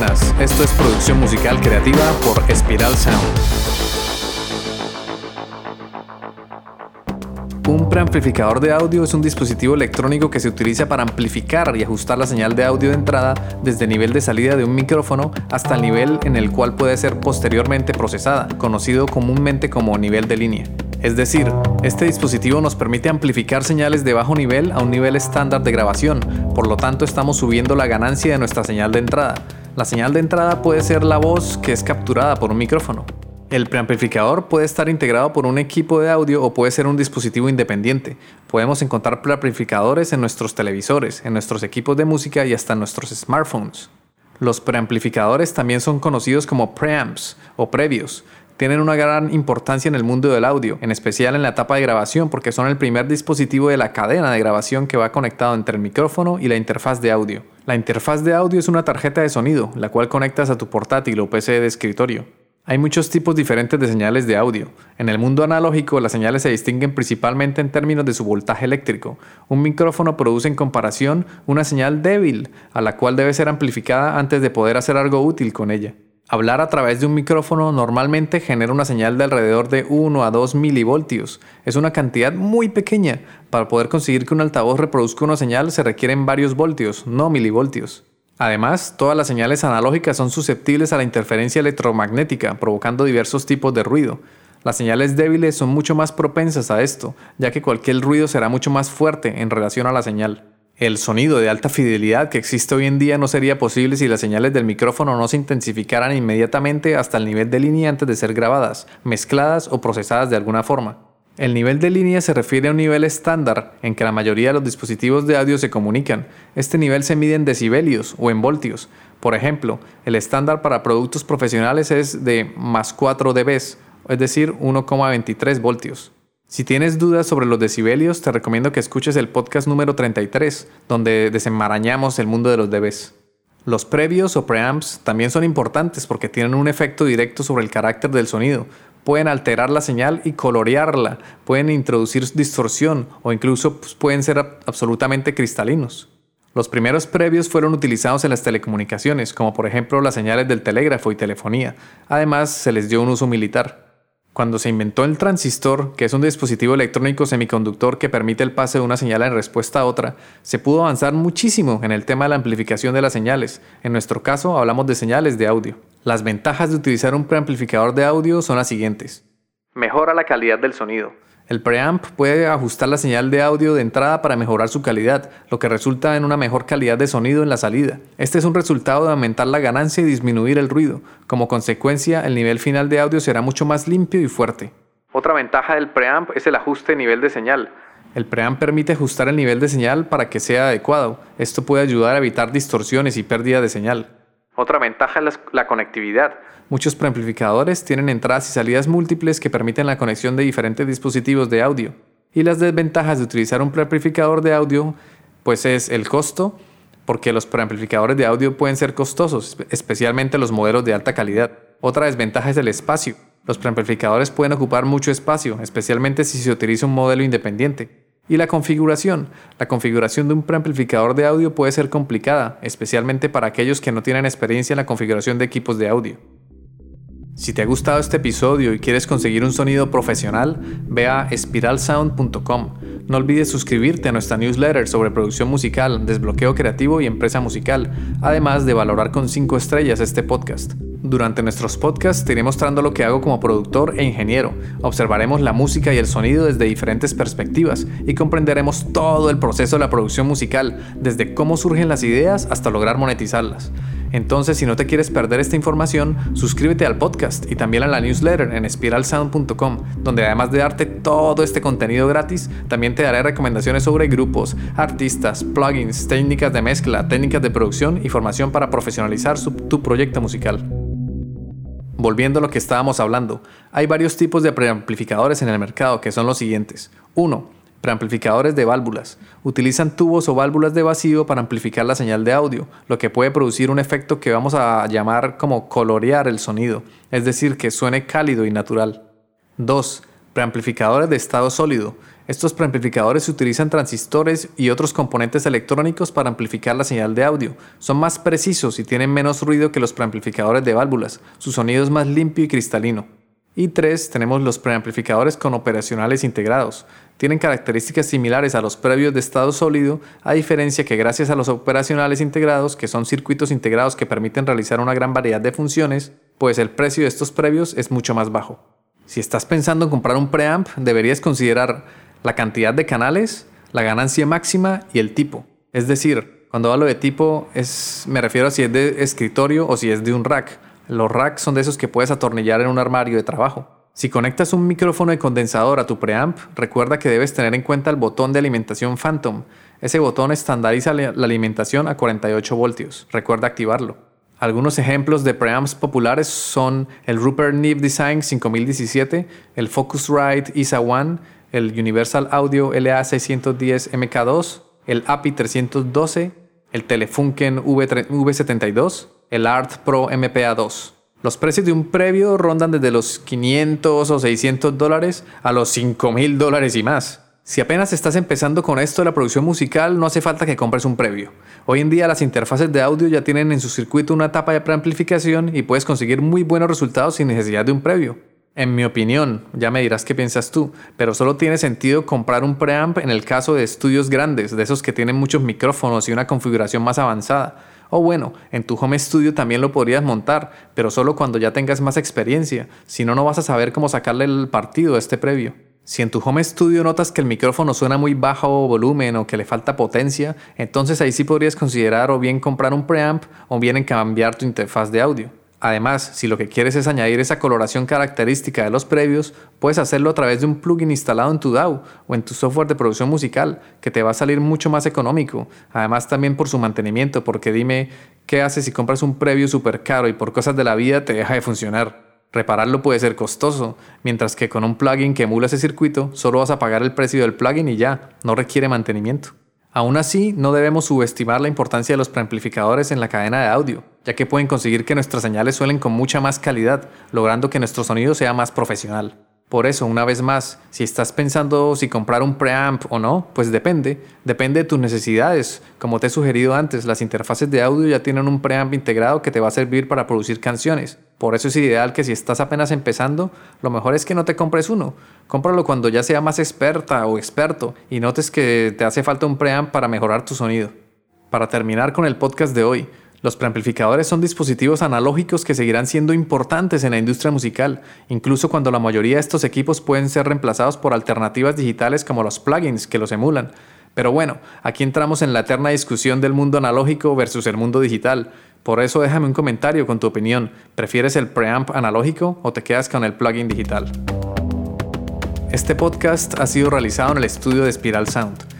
Esto es producción musical creativa por Espiral Sound. Un preamplificador de audio es un dispositivo electrónico que se utiliza para amplificar y ajustar la señal de audio de entrada desde el nivel de salida de un micrófono hasta el nivel en el cual puede ser posteriormente procesada, conocido comúnmente como nivel de línea. Es decir, este dispositivo nos permite amplificar señales de bajo nivel a un nivel estándar de grabación, por lo tanto estamos subiendo la ganancia de nuestra señal de entrada. La señal de entrada puede ser la voz que es capturada por un micrófono. El preamplificador puede estar integrado por un equipo de audio o puede ser un dispositivo independiente. Podemos encontrar preamplificadores en nuestros televisores, en nuestros equipos de música y hasta en nuestros smartphones. Los preamplificadores también son conocidos como preamps o previos tienen una gran importancia en el mundo del audio, en especial en la etapa de grabación, porque son el primer dispositivo de la cadena de grabación que va conectado entre el micrófono y la interfaz de audio. La interfaz de audio es una tarjeta de sonido, la cual conectas a tu portátil o PC de escritorio. Hay muchos tipos diferentes de señales de audio. En el mundo analógico, las señales se distinguen principalmente en términos de su voltaje eléctrico. Un micrófono produce en comparación una señal débil, a la cual debe ser amplificada antes de poder hacer algo útil con ella. Hablar a través de un micrófono normalmente genera una señal de alrededor de 1 a 2 milivoltios. Es una cantidad muy pequeña. Para poder conseguir que un altavoz reproduzca una señal se requieren varios voltios, no milivoltios. Además, todas las señales analógicas son susceptibles a la interferencia electromagnética, provocando diversos tipos de ruido. Las señales débiles son mucho más propensas a esto, ya que cualquier ruido será mucho más fuerte en relación a la señal. El sonido de alta fidelidad que existe hoy en día no sería posible si las señales del micrófono no se intensificaran inmediatamente hasta el nivel de línea antes de ser grabadas, mezcladas o procesadas de alguna forma. El nivel de línea se refiere a un nivel estándar en que la mayoría de los dispositivos de audio se comunican. Este nivel se mide en decibelios o en voltios. Por ejemplo, el estándar para productos profesionales es de más 4 dB, es decir, 1,23 voltios. Si tienes dudas sobre los decibelios, te recomiendo que escuches el podcast número 33, donde desenmarañamos el mundo de los dBs. Los previos o preamps también son importantes porque tienen un efecto directo sobre el carácter del sonido. Pueden alterar la señal y colorearla, pueden introducir distorsión o incluso pues, pueden ser absolutamente cristalinos. Los primeros previos fueron utilizados en las telecomunicaciones, como por ejemplo las señales del telégrafo y telefonía. Además, se les dio un uso militar. Cuando se inventó el transistor, que es un dispositivo electrónico semiconductor que permite el pase de una señal en respuesta a otra, se pudo avanzar muchísimo en el tema de la amplificación de las señales. En nuestro caso hablamos de señales de audio. Las ventajas de utilizar un preamplificador de audio son las siguientes. Mejora la calidad del sonido. El preamp puede ajustar la señal de audio de entrada para mejorar su calidad, lo que resulta en una mejor calidad de sonido en la salida. Este es un resultado de aumentar la ganancia y disminuir el ruido. Como consecuencia, el nivel final de audio será mucho más limpio y fuerte. Otra ventaja del preamp es el ajuste de nivel de señal. El preamp permite ajustar el nivel de señal para que sea adecuado. Esto puede ayudar a evitar distorsiones y pérdida de señal. Otra ventaja es la conectividad. Muchos preamplificadores tienen entradas y salidas múltiples que permiten la conexión de diferentes dispositivos de audio. Y las desventajas de utilizar un preamplificador de audio pues es el costo, porque los preamplificadores de audio pueden ser costosos, especialmente los modelos de alta calidad. Otra desventaja es el espacio. Los preamplificadores pueden ocupar mucho espacio, especialmente si se utiliza un modelo independiente. Y la configuración. La configuración de un preamplificador de audio puede ser complicada, especialmente para aquellos que no tienen experiencia en la configuración de equipos de audio. Si te ha gustado este episodio y quieres conseguir un sonido profesional, ve a espiralsound.com. No olvides suscribirte a nuestra newsletter sobre producción musical, desbloqueo creativo y empresa musical, además de valorar con 5 estrellas este podcast. Durante nuestros podcasts te iré mostrando lo que hago como productor e ingeniero. Observaremos la música y el sonido desde diferentes perspectivas y comprenderemos todo el proceso de la producción musical, desde cómo surgen las ideas hasta lograr monetizarlas. Entonces, si no te quieres perder esta información, suscríbete al podcast y también a la newsletter en spiralsound.com, donde además de darte todo este contenido gratis, también te daré recomendaciones sobre grupos, artistas, plugins, técnicas de mezcla, técnicas de producción y formación para profesionalizar tu proyecto musical. Volviendo a lo que estábamos hablando, hay varios tipos de preamplificadores en el mercado que son los siguientes. 1. Preamplificadores de válvulas. Utilizan tubos o válvulas de vacío para amplificar la señal de audio, lo que puede producir un efecto que vamos a llamar como colorear el sonido, es decir, que suene cálido y natural. 2. Preamplificadores de estado sólido. Estos preamplificadores utilizan transistores y otros componentes electrónicos para amplificar la señal de audio. Son más precisos y tienen menos ruido que los preamplificadores de válvulas. Su sonido es más limpio y cristalino. Y 3. Tenemos los preamplificadores con operacionales integrados. Tienen características similares a los previos de estado sólido, a diferencia que gracias a los operacionales integrados, que son circuitos integrados que permiten realizar una gran variedad de funciones, pues el precio de estos previos es mucho más bajo. Si estás pensando en comprar un preamp, deberías considerar la cantidad de canales, la ganancia máxima y el tipo. Es decir, cuando hablo de tipo, es, me refiero a si es de escritorio o si es de un rack. Los racks son de esos que puedes atornillar en un armario de trabajo. Si conectas un micrófono de condensador a tu preamp, recuerda que debes tener en cuenta el botón de alimentación Phantom. Ese botón estandariza la alimentación a 48 voltios. Recuerda activarlo. Algunos ejemplos de preamps populares son el Rupert Neve Design 5017, el Focusrite ISA One, el Universal Audio LA610 MK2, el API 312, el Telefunken V72, el Art Pro MPA2. Los precios de un previo rondan desde los 500 o 600 dólares a los 5000 dólares y más. Si apenas estás empezando con esto de la producción musical, no hace falta que compres un previo. Hoy en día las interfaces de audio ya tienen en su circuito una etapa de preamplificación y puedes conseguir muy buenos resultados sin necesidad de un previo. En mi opinión, ya me dirás qué piensas tú, pero solo tiene sentido comprar un preamp en el caso de estudios grandes, de esos que tienen muchos micrófonos y una configuración más avanzada. O bueno, en tu home studio también lo podrías montar, pero solo cuando ya tengas más experiencia, si no, no vas a saber cómo sacarle el partido a este previo. Si en tu home studio notas que el micrófono suena muy bajo volumen o que le falta potencia, entonces ahí sí podrías considerar o bien comprar un preamp o bien cambiar tu interfaz de audio. Además, si lo que quieres es añadir esa coloración característica de los previos, puedes hacerlo a través de un plugin instalado en tu DAW o en tu software de producción musical, que te va a salir mucho más económico. Además, también por su mantenimiento, porque dime, ¿qué haces si compras un previo súper caro y por cosas de la vida te deja de funcionar? Repararlo puede ser costoso, mientras que con un plugin que emula ese circuito, solo vas a pagar el precio del plugin y ya, no requiere mantenimiento. Aún así, no debemos subestimar la importancia de los preamplificadores en la cadena de audio, ya que pueden conseguir que nuestras señales suelen con mucha más calidad, logrando que nuestro sonido sea más profesional. Por eso, una vez más, si estás pensando si comprar un preamp o no, pues depende, depende de tus necesidades. Como te he sugerido antes, las interfaces de audio ya tienen un preamp integrado que te va a servir para producir canciones. Por eso es ideal que si estás apenas empezando, lo mejor es que no te compres uno. Cómpralo cuando ya sea más experta o experto y notes que te hace falta un preamp para mejorar tu sonido. Para terminar con el podcast de hoy, los preamplificadores son dispositivos analógicos que seguirán siendo importantes en la industria musical, incluso cuando la mayoría de estos equipos pueden ser reemplazados por alternativas digitales como los plugins que los emulan. Pero bueno, aquí entramos en la eterna discusión del mundo analógico versus el mundo digital. Por eso déjame un comentario con tu opinión. ¿Prefieres el preamp analógico o te quedas con el plugin digital? Este podcast ha sido realizado en el estudio de Spiral Sound.